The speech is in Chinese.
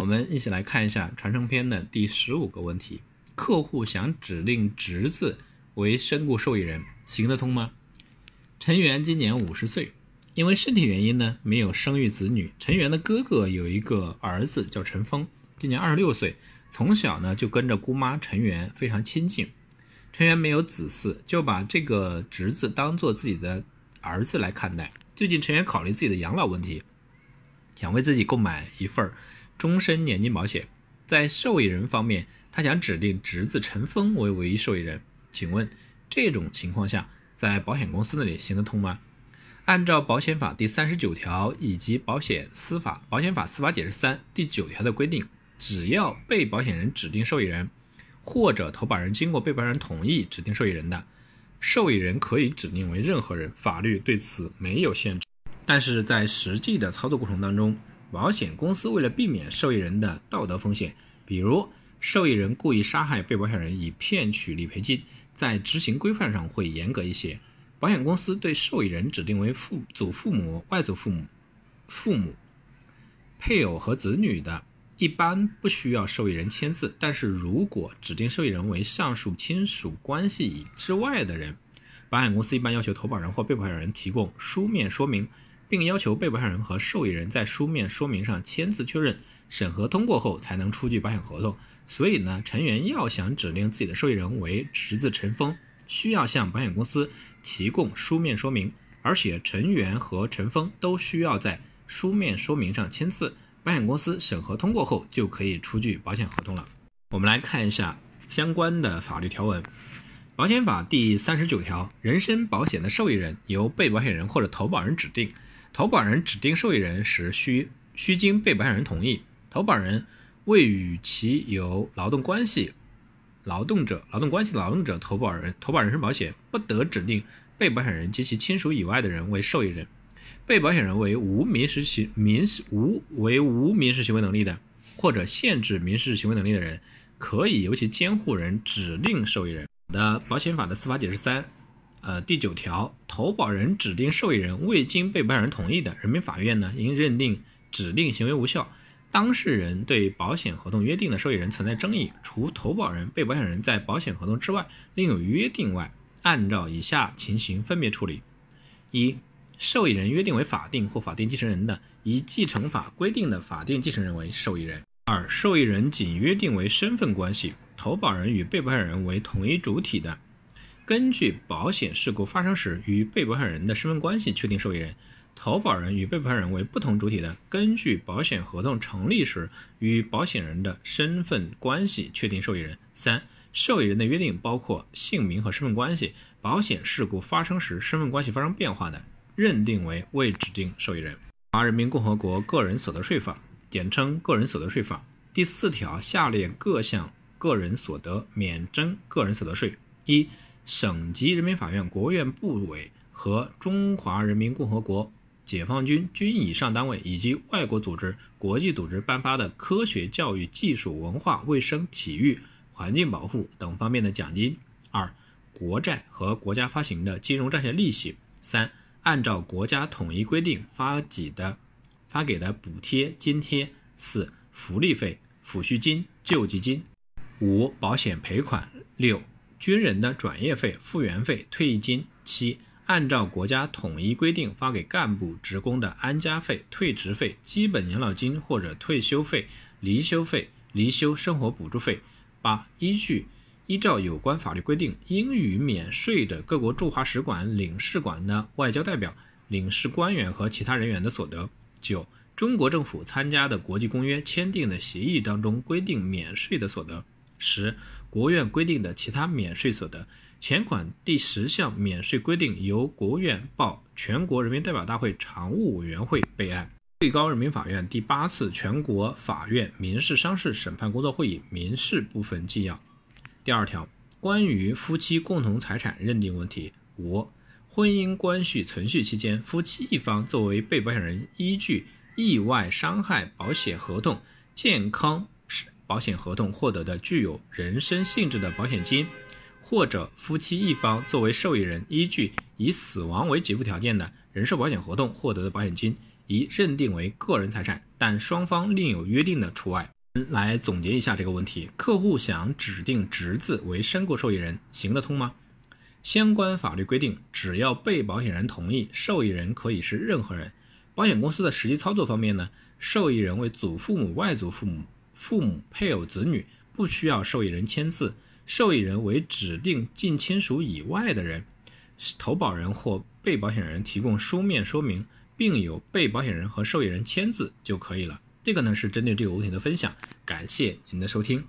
我们一起来看一下传承篇的第十五个问题：客户想指令侄子为身故受益人，行得通吗？陈元今年五十岁，因为身体原因呢，没有生育子女。陈元的哥哥有一个儿子叫陈峰，今年二十六岁，从小呢就跟着姑妈陈元非常亲近。陈元没有子嗣，就把这个侄子当做自己的儿子来看待。最近陈元考虑自己的养老问题，想为自己购买一份儿终身年金保险，在受益人方面，他想指定侄子陈峰为唯一受益人。请问这种情况下，在保险公司那里行得通吗？按照保险法第三十九条以及保险司法保险法司法解释三第九条的规定，只要被保险人指定受益人，或者投保人经过被保人同意指定受益人的，受益人可以指定为任何人，法律对此没有限制。但是在实际的操作过程当中，保险公司为了避免受益人的道德风险，比如受益人故意杀害被保险人以骗取理赔金，在执行规范上会严格一些。保险公司对受益人指定为父祖父母、外祖父母、父母、配偶和子女的，一般不需要受益人签字。但是如果指定受益人为上述亲属关系之外的人，保险公司一般要求投保人或被保险人提供书面说明。并要求被保险人和受益人在书面说明上签字确认，审核通过后才能出具保险合同。所以呢，陈元要想指定自己的受益人为侄子陈峰，需要向保险公司提供书面说明，而且陈元和陈峰都需要在书面说明上签字，保险公司审核通过后就可以出具保险合同了。我们来看一下相关的法律条文。保险法第三十九条，人身保险的受益人由被保险人或者投保人指定。投保人指定受益人时，需需经被保险人同意。投保人未与其有劳动关系劳动者、劳动关系的劳动者投保人投保人身保险，不得指定被保险人及其亲属以外的人为受益人。被保险人为无民事行民事无为无民事行为能力的，或者限制民事行为能力的人，可以由其监护人指定受益人。的保险法的司法解释三。呃，第九条，投保人指定受益人未经被保险人同意的，人民法院呢应认定指定行为无效。当事人对保险合同约定的受益人存在争议，除投保人、被保险人在保险合同之外另有约定外，按照以下情形分别处理：一、受益人约定为法定或法定继承人的，以继承法规定的法定继承人为受益人；二、受益人仅约定为身份关系，投保人与被保险人为同一主体的。根据保险事故发生时与被保险人的身份关系确定受益人，投保人与被保险人为不同主体的，根据保险合同成立时与保险人的身份关系确定受益人。三、受益人的约定包括姓名和身份关系，保险事故发生时身份关系发生变化的，认定为未指定受益人。中华人民共和国个人所得税法，简称个人所得税法第四条下列各项个人所得免征个人所得税：一、省级人民法院、国务院部委和中华人民共和国解放军军以上单位以及外国组织、国际组织颁发的科学、教育、技术、文化、卫生、体育、环境保护等方面的奖金；二、国债和国家发行的金融债券利息；三、按照国家统一规定发给的发给的补贴津贴；四、福利费、抚恤金、救济金；五、保险赔款；六。军人的转业费、复员费、退役金；七、按照国家统一规定发给干部职工的安家费、退职费、基本养老金或者退休费、离休费、离休生活补助费；八、依据依照有关法律规定应予免税的各国驻华使馆、领事馆的外交代表、领事官员和其他人员的所得；九、中国政府参加的国际公约、签订的协议当中规定免税的所得；十。国务院规定的其他免税所得，前款第十项免税规定由国务院报全国人民代表大会常务委员会备案。最高人民法院第八次全国法院民事商事审判工作会议民事部分纪要。第二条，关于夫妻共同财产认定问题，五、婚姻关系存续期间，夫妻一方作为被保险人，依据意外伤害保险合同、健康。保险合同获得的具有人身性质的保险金，或者夫妻一方作为受益人，依据以死亡为给付条件的人寿保险合同获得的保险金，宜认定为个人财产，但双方另有约定的除外。来总结一下这个问题：客户想指定侄子为身故受益人，行得通吗？相关法律规定，只要被保险人同意，受益人可以是任何人。保险公司的实际操作方面呢，受益人为祖父母、外祖父母、父母、配偶、子女，不需要受益人签字；受益人为指定近亲属以外的人，投保人或被保险人提供书面说明，并由被保险人和受益人签字就可以了。这个呢是针对这个问题的分享，感谢您的收听。